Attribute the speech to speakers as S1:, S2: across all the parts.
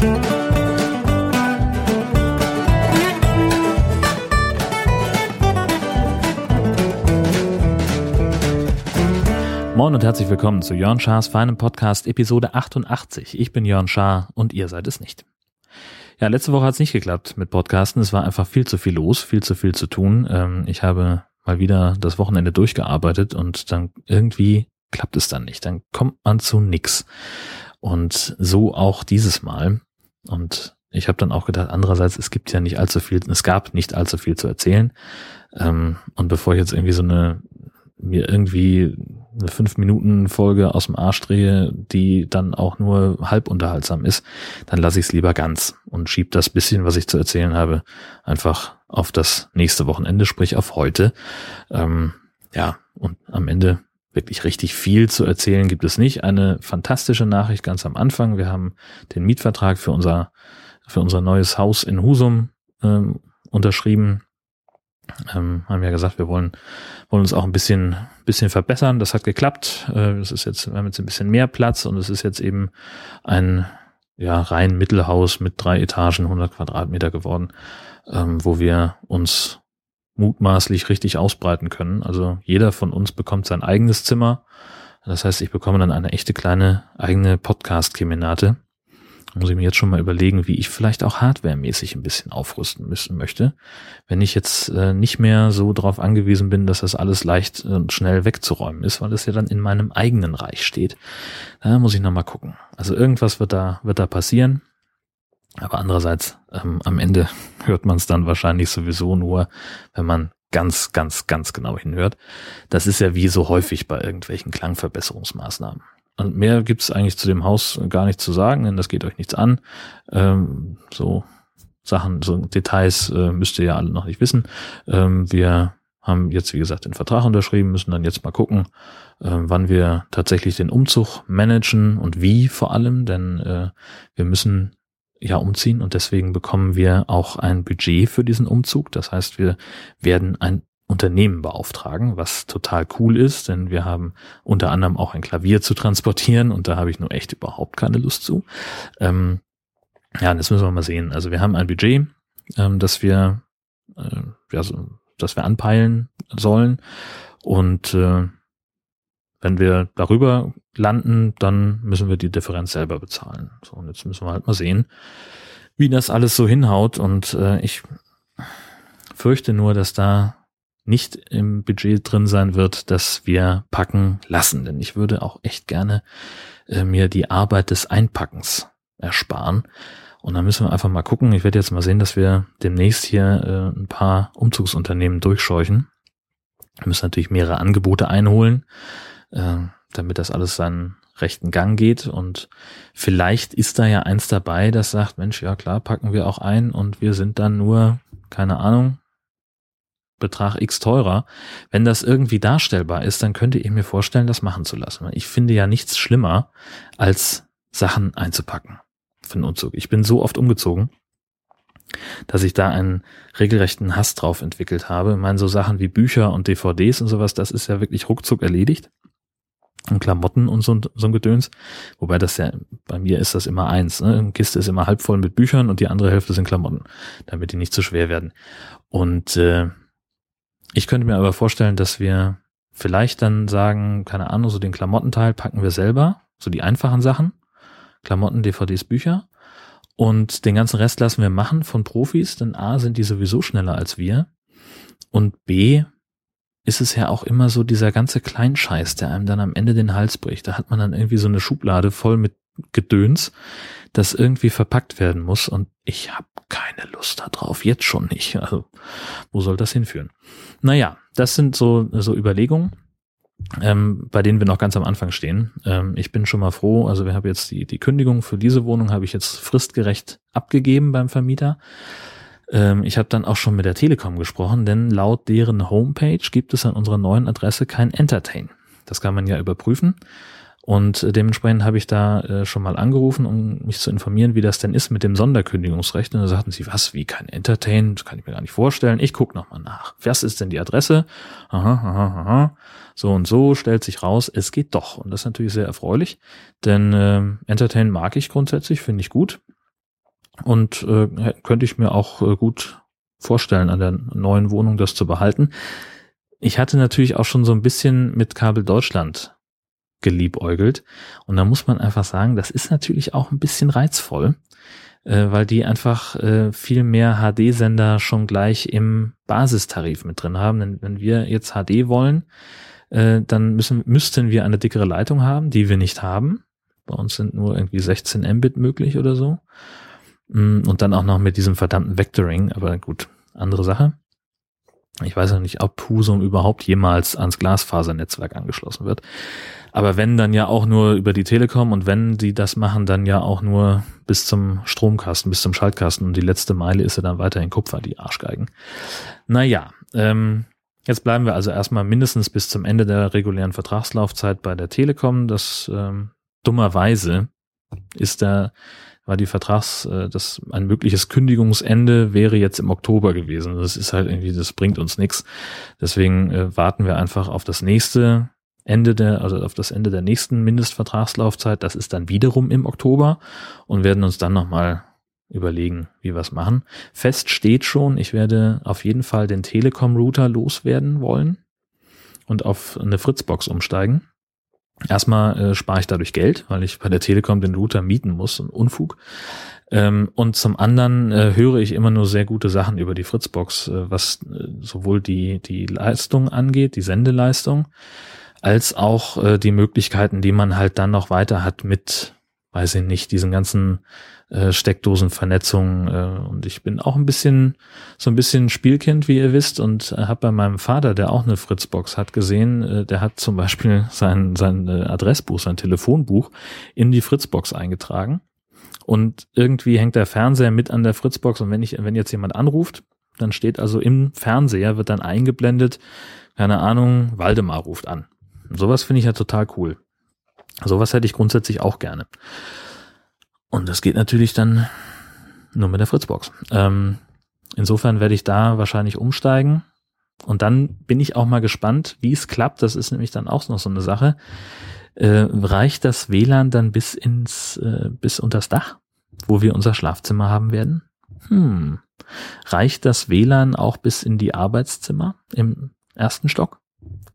S1: Moin und herzlich willkommen zu Jörn Schars feinem Podcast Episode 88. Ich bin Jörn Schaar und ihr seid es nicht. Ja, letzte Woche hat es nicht geklappt mit Podcasten. Es war einfach viel zu viel los, viel zu viel zu tun. Ähm, ich habe mal wieder das Wochenende durchgearbeitet und dann irgendwie klappt es dann nicht. Dann kommt man zu nix. Und so auch dieses Mal. Und ich habe dann auch gedacht, andererseits, es gibt ja nicht allzu viel, es gab nicht allzu viel zu erzählen. Ähm, und bevor ich jetzt irgendwie so eine mir irgendwie eine fünf Minuten Folge aus dem Arsch drehe, die dann auch nur halb unterhaltsam ist, dann lasse ich es lieber ganz und schieb das bisschen, was ich zu erzählen habe, einfach auf das nächste Wochenende, sprich auf heute. Ähm, ja, und am Ende wirklich richtig viel zu erzählen gibt es nicht. Eine fantastische Nachricht ganz am Anfang. Wir haben den Mietvertrag für unser, für unser neues Haus in Husum ähm, unterschrieben ähm, haben ja gesagt, wir wollen, wollen uns auch ein bisschen, bisschen verbessern. Das hat geklappt. Äh, das ist jetzt, wir haben jetzt ein bisschen mehr Platz und es ist jetzt eben ein ja, rein Mittelhaus mit drei Etagen, 100 Quadratmeter geworden, ähm, wo wir uns mutmaßlich richtig ausbreiten können. Also jeder von uns bekommt sein eigenes Zimmer. Das heißt, ich bekomme dann eine echte kleine eigene Podcast-Kemenate muss ich mir jetzt schon mal überlegen, wie ich vielleicht auch hardwaremäßig ein bisschen aufrüsten müssen möchte. Wenn ich jetzt äh, nicht mehr so darauf angewiesen bin, dass das alles leicht und schnell wegzuräumen ist, weil es ja dann in meinem eigenen Reich steht. Da muss ich nochmal gucken. Also irgendwas wird da, wird da passieren. Aber andererseits, ähm, am Ende hört man es dann wahrscheinlich sowieso nur, wenn man ganz, ganz, ganz genau hinhört. Das ist ja wie so häufig bei irgendwelchen Klangverbesserungsmaßnahmen. Und mehr gibt's eigentlich zu dem Haus gar nicht zu sagen, denn das geht euch nichts an. Ähm, so Sachen, so Details äh, müsst ihr ja alle noch nicht wissen. Ähm, wir haben jetzt, wie gesagt, den Vertrag unterschrieben, müssen dann jetzt mal gucken, äh, wann wir tatsächlich den Umzug managen und wie vor allem, denn äh, wir müssen ja umziehen und deswegen bekommen wir auch ein Budget für diesen Umzug. Das heißt, wir werden ein Unternehmen beauftragen, was total cool ist, denn wir haben unter anderem auch ein Klavier zu transportieren und da habe ich nur echt überhaupt keine Lust zu. Ähm, ja, das müssen wir mal sehen. Also wir haben ein Budget, ähm, das wir, äh, ja, so, das wir anpeilen sollen und äh, wenn wir darüber landen, dann müssen wir die Differenz selber bezahlen. So, und jetzt müssen wir halt mal sehen, wie das alles so hinhaut und äh, ich fürchte nur, dass da nicht im Budget drin sein wird, dass wir packen lassen. Denn ich würde auch echt gerne äh, mir die Arbeit des Einpackens ersparen. Und dann müssen wir einfach mal gucken. Ich werde jetzt mal sehen, dass wir demnächst hier äh, ein paar Umzugsunternehmen durchscheuchen. Wir müssen natürlich mehrere Angebote einholen, äh, damit das alles seinen rechten Gang geht. Und vielleicht ist da ja eins dabei, das sagt, Mensch, ja klar, packen wir auch ein und wir sind dann nur, keine Ahnung, Betrag X teurer. Wenn das irgendwie darstellbar ist, dann könnte ich mir vorstellen, das machen zu lassen. Ich finde ja nichts schlimmer, als Sachen einzupacken für einen Umzug. Ich bin so oft umgezogen, dass ich da einen regelrechten Hass drauf entwickelt habe. Ich meine, so Sachen wie Bücher und DVDs und sowas, das ist ja wirklich ruckzuck erledigt. Und Klamotten und so, so ein Gedöns. Wobei das ja, bei mir ist das immer eins. Ne? Eine Kiste ist immer halb voll mit Büchern und die andere Hälfte sind Klamotten, damit die nicht zu schwer werden. Und äh, ich könnte mir aber vorstellen, dass wir vielleicht dann sagen, keine Ahnung, so den Klamottenteil packen wir selber, so die einfachen Sachen, Klamotten, DVDs, Bücher. Und den ganzen Rest lassen wir machen von Profis, denn A sind die sowieso schneller als wir. Und B ist es ja auch immer so dieser ganze Kleinscheiß, der einem dann am Ende den Hals bricht. Da hat man dann irgendwie so eine Schublade voll mit Gedöns, das irgendwie verpackt werden muss. Und ich habe keine Lust darauf, jetzt schon nicht. Also, wo soll das hinführen? Naja, das sind so, so Überlegungen, ähm, bei denen wir noch ganz am Anfang stehen. Ähm, ich bin schon mal froh, also wir haben jetzt die, die Kündigung für diese Wohnung, habe ich jetzt fristgerecht abgegeben beim Vermieter. Ähm, ich habe dann auch schon mit der Telekom gesprochen, denn laut deren Homepage gibt es an unserer neuen Adresse kein Entertain. Das kann man ja überprüfen. Und dementsprechend habe ich da äh, schon mal angerufen, um mich zu informieren, wie das denn ist mit dem Sonderkündigungsrecht. Und da sagten sie, was, wie kein Entertain? Das kann ich mir gar nicht vorstellen. Ich gucke nochmal nach. Was ist denn die Adresse? Aha, aha, aha. So und so stellt sich raus, es geht doch. Und das ist natürlich sehr erfreulich, denn äh, Entertain mag ich grundsätzlich, finde ich gut. Und äh, könnte ich mir auch äh, gut vorstellen, an der neuen Wohnung das zu behalten. Ich hatte natürlich auch schon so ein bisschen mit Kabel Deutschland geliebäugelt. Und da muss man einfach sagen, das ist natürlich auch ein bisschen reizvoll, äh, weil die einfach äh, viel mehr HD-Sender schon gleich im Basistarif mit drin haben. Denn wenn wir jetzt HD wollen, äh, dann müssen, müssten wir eine dickere Leitung haben, die wir nicht haben. Bei uns sind nur irgendwie 16 Mbit möglich oder so. Mm, und dann auch noch mit diesem verdammten Vectoring, aber gut, andere Sache. Ich weiß ja nicht, ob Husum überhaupt jemals ans Glasfasernetzwerk angeschlossen wird. Aber wenn, dann ja auch nur über die Telekom und wenn die das machen, dann ja auch nur bis zum Stromkasten, bis zum Schaltkasten und die letzte Meile ist ja dann weiterhin Kupfer, die Arschgeigen. Naja, ähm, jetzt bleiben wir also erstmal mindestens bis zum Ende der regulären Vertragslaufzeit bei der Telekom. Das ähm, dummerweise ist da war die Vertrags, äh, das ein mögliches Kündigungsende wäre jetzt im Oktober gewesen. Das ist halt irgendwie, das bringt uns nichts. Deswegen äh, warten wir einfach auf das nächste Ende der, also auf das Ende der nächsten Mindestvertragslaufzeit. Das ist dann wiederum im Oktober und werden uns dann nochmal überlegen, wie wir es machen. Fest steht schon, ich werde auf jeden Fall den Telekom-Router loswerden wollen und auf eine Fritzbox umsteigen. Erstmal äh, spare ich dadurch Geld, weil ich bei der Telekom den Router mieten muss, ein Unfug. Ähm, und zum anderen äh, höre ich immer nur sehr gute Sachen über die Fritzbox, äh, was äh, sowohl die, die Leistung angeht, die Sendeleistung, als auch äh, die Möglichkeiten, die man halt dann noch weiter hat mit, weiß ich nicht, diesen ganzen äh, Steckdosenvernetzungen. Äh, und ich bin auch ein bisschen, so ein bisschen Spielkind, wie ihr wisst, und äh, habe bei meinem Vater, der auch eine Fritzbox hat, gesehen, äh, der hat zum Beispiel sein, sein äh, Adressbuch, sein Telefonbuch in die Fritzbox eingetragen. Und irgendwie hängt der Fernseher mit an der Fritzbox und wenn ich, wenn jetzt jemand anruft, dann steht also im Fernseher, wird dann eingeblendet, keine Ahnung, Waldemar ruft an. Sowas finde ich ja total cool. Sowas hätte ich grundsätzlich auch gerne. Und das geht natürlich dann nur mit der Fritzbox. Ähm, insofern werde ich da wahrscheinlich umsteigen. Und dann bin ich auch mal gespannt, wie es klappt. Das ist nämlich dann auch noch so eine Sache. Äh, reicht das WLAN dann bis ins, äh, bis unters Dach, wo wir unser Schlafzimmer haben werden? Hm. Reicht das WLAN auch bis in die Arbeitszimmer im ersten Stock?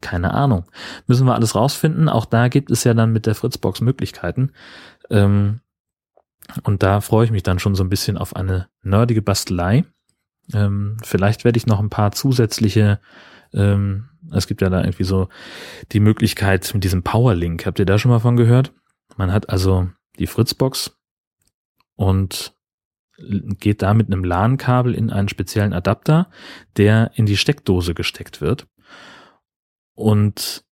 S1: Keine Ahnung. Müssen wir alles rausfinden. Auch da gibt es ja dann mit der Fritzbox Möglichkeiten. Ähm, und da freue ich mich dann schon so ein bisschen auf eine nerdige Bastelei. Ähm, vielleicht werde ich noch ein paar zusätzliche, ähm, es gibt ja da irgendwie so die Möglichkeit mit diesem Powerlink. Habt ihr da schon mal von gehört? Man hat also die Fritzbox und geht da mit einem LAN-Kabel in einen speziellen Adapter, der in die Steckdose gesteckt wird und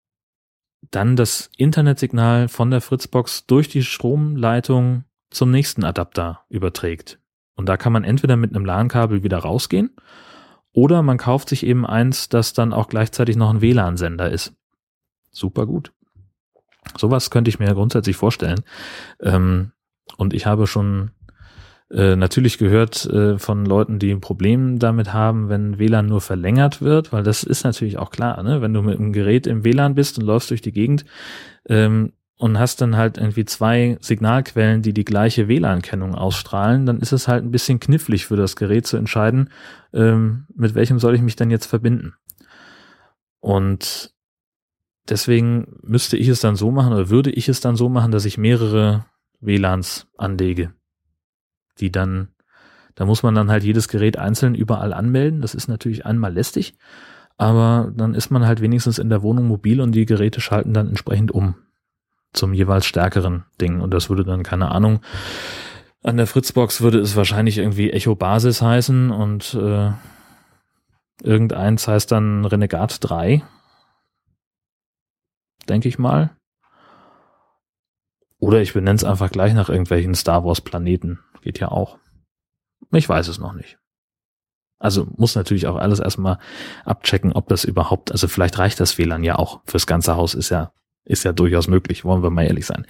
S1: dann das Internetsignal von der Fritzbox durch die Stromleitung zum nächsten Adapter überträgt. Und da kann man entweder mit einem LAN-Kabel wieder rausgehen oder man kauft sich eben eins, das dann auch gleichzeitig noch ein WLAN-Sender ist. Super gut. Sowas könnte ich mir grundsätzlich vorstellen. Ähm, und ich habe schon äh, natürlich gehört äh, von Leuten, die ein Problem damit haben, wenn WLAN nur verlängert wird, weil das ist natürlich auch klar, ne? wenn du mit einem Gerät im WLAN bist und läufst durch die Gegend ähm, und hast dann halt irgendwie zwei Signalquellen, die die gleiche WLAN-Kennung ausstrahlen, dann ist es halt ein bisschen knifflig für das Gerät zu entscheiden, ähm, mit welchem soll ich mich denn jetzt verbinden. Und deswegen müsste ich es dann so machen oder würde ich es dann so machen, dass ich mehrere WLANs anlege die dann, da muss man dann halt jedes Gerät einzeln überall anmelden. Das ist natürlich einmal lästig, aber dann ist man halt wenigstens in der Wohnung mobil und die Geräte schalten dann entsprechend um zum jeweils stärkeren Ding. Und das würde dann, keine Ahnung, an der Fritzbox würde es wahrscheinlich irgendwie Echo Basis heißen und äh, irgendeins heißt dann Renegat 3. Denke ich mal. Oder ich benenne es einfach gleich nach irgendwelchen Star Wars Planeten. Geht ja auch. Ich weiß es noch nicht. Also muss natürlich auch alles erstmal abchecken, ob das überhaupt, also vielleicht reicht das WLAN ja auch fürs ganze Haus, ist ja, ist ja durchaus möglich, wollen wir mal ehrlich sein.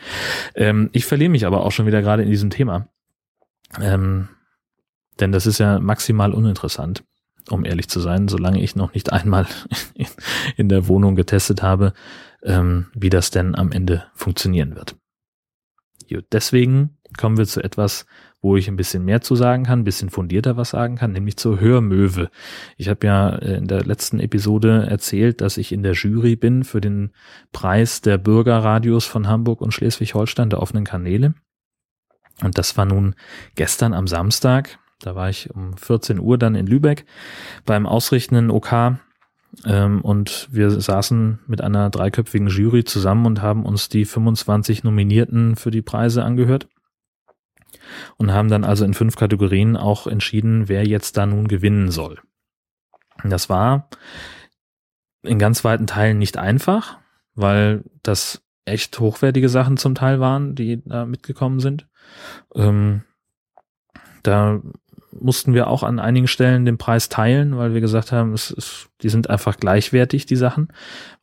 S1: Ähm, ich verliere mich aber auch schon wieder gerade in diesem Thema. Ähm, denn das ist ja maximal uninteressant, um ehrlich zu sein, solange ich noch nicht einmal in der Wohnung getestet habe, ähm, wie das denn am Ende funktionieren wird. Deswegen kommen wir zu etwas, wo ich ein bisschen mehr zu sagen kann, ein bisschen fundierter was sagen kann, nämlich zur Hörmöwe. Ich habe ja äh, in der letzten Episode erzählt, dass ich in der Jury bin für den Preis der Bürgerradios von Hamburg und Schleswig-Holstein der offenen Kanäle. Und das war nun gestern am Samstag. Da war ich um 14 Uhr dann in Lübeck beim ausrichtenden OK ähm, und wir saßen mit einer dreiköpfigen Jury zusammen und haben uns die 25 Nominierten für die Preise angehört und haben dann also in fünf Kategorien auch entschieden, wer jetzt da nun gewinnen soll. Das war in ganz weiten Teilen nicht einfach, weil das echt hochwertige Sachen zum Teil waren, die da mitgekommen sind. Ähm, da mussten wir auch an einigen Stellen den Preis teilen, weil wir gesagt haben, es ist, die sind einfach gleichwertig, die Sachen.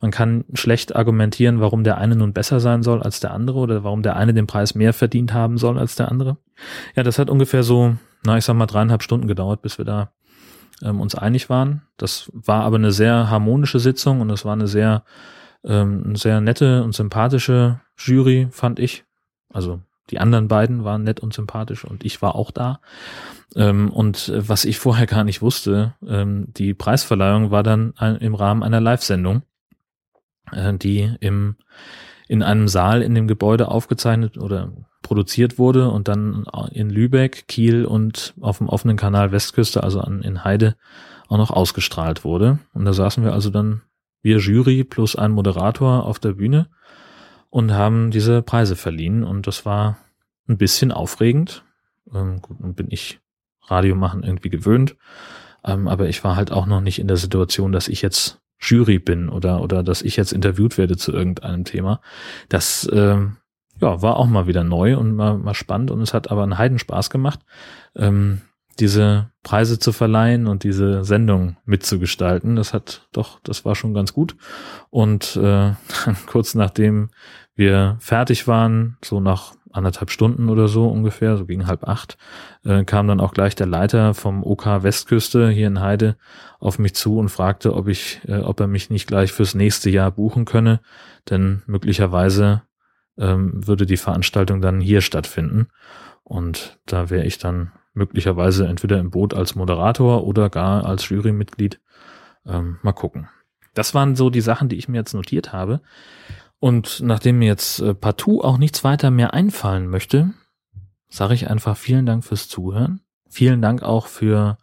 S1: Man kann schlecht argumentieren, warum der eine nun besser sein soll als der andere oder warum der eine den Preis mehr verdient haben soll als der andere. Ja, das hat ungefähr so, na, ich sag mal, dreieinhalb Stunden gedauert, bis wir da ähm, uns einig waren. Das war aber eine sehr harmonische Sitzung und es war eine sehr, ähm, sehr nette und sympathische Jury, fand ich. Also die anderen beiden waren nett und sympathisch und ich war auch da. Ähm, und was ich vorher gar nicht wusste, ähm, die Preisverleihung war dann ein, im Rahmen einer Live-Sendung, äh, die im, in einem Saal in dem Gebäude aufgezeichnet oder produziert wurde und dann in Lübeck, Kiel und auf dem offenen Kanal Westküste, also an, in Heide, auch noch ausgestrahlt wurde. Und da saßen wir also dann, wir Jury plus ein Moderator auf der Bühne und haben diese Preise verliehen und das war ein bisschen aufregend. Ähm, gut, nun bin ich Radio machen irgendwie gewöhnt, ähm, aber ich war halt auch noch nicht in der Situation, dass ich jetzt Jury bin oder oder dass ich jetzt interviewt werde zu irgendeinem Thema. Das ähm, ja war auch mal wieder neu und mal, mal spannend und es hat aber einen Heidenspaß gemacht. Ähm, diese Preise zu verleihen und diese Sendung mitzugestalten. Das hat doch, das war schon ganz gut. Und äh, kurz nachdem wir fertig waren, so nach anderthalb Stunden oder so ungefähr, so gegen halb acht, äh, kam dann auch gleich der Leiter vom OK Westküste hier in Heide auf mich zu und fragte, ob ich, äh, ob er mich nicht gleich fürs nächste Jahr buchen könne, denn möglicherweise ähm, würde die Veranstaltung dann hier stattfinden. Und da wäre ich dann möglicherweise entweder im Boot als Moderator oder gar als Jurymitglied. Ähm, mal gucken. Das waren so die Sachen, die ich mir jetzt notiert habe. Und nachdem mir jetzt äh, partout auch nichts weiter mehr einfallen möchte, sage ich einfach vielen Dank fürs Zuhören. Vielen Dank auch für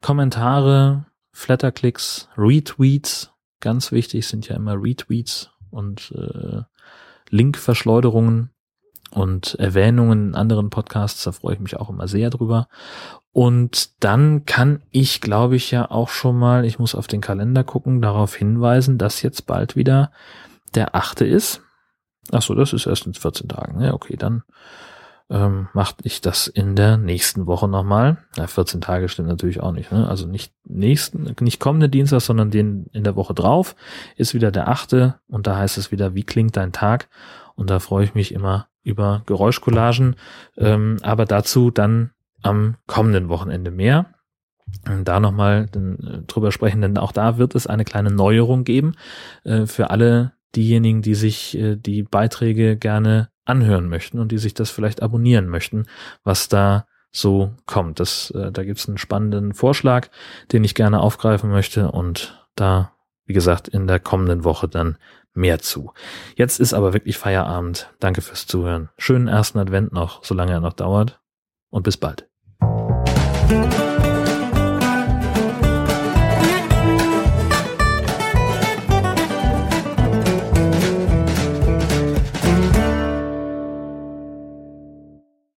S1: Kommentare, Flatterklicks, Retweets. Ganz wichtig sind ja immer Retweets und äh, Linkverschleuderungen und Erwähnungen in anderen Podcasts, da freue ich mich auch immer sehr drüber. Und dann kann ich, glaube ich, ja auch schon mal, ich muss auf den Kalender gucken, darauf hinweisen, dass jetzt bald wieder der achte ist. Ach so, das ist erst in 14 Tagen. Ja, okay, dann ähm, mache ich das in der nächsten Woche nochmal. Ja, 14 Tage stimmt natürlich auch nicht. Ne? Also nicht nächsten, nicht kommende Dienstag, sondern den in der Woche drauf ist wieder der achte und da heißt es wieder, wie klingt dein Tag? Und da freue ich mich immer über Geräuschcollagen, ähm, aber dazu dann am kommenden Wochenende mehr. Und da nochmal äh, drüber sprechen, denn auch da wird es eine kleine Neuerung geben äh, für alle diejenigen, die sich äh, die Beiträge gerne anhören möchten und die sich das vielleicht abonnieren möchten, was da so kommt. Das, äh, da gibt's einen spannenden Vorschlag, den ich gerne aufgreifen möchte und da, wie gesagt, in der kommenden Woche dann mehr zu. Jetzt ist aber wirklich Feierabend. Danke fürs Zuhören. Schönen ersten Advent noch, solange er noch dauert. Und bis bald.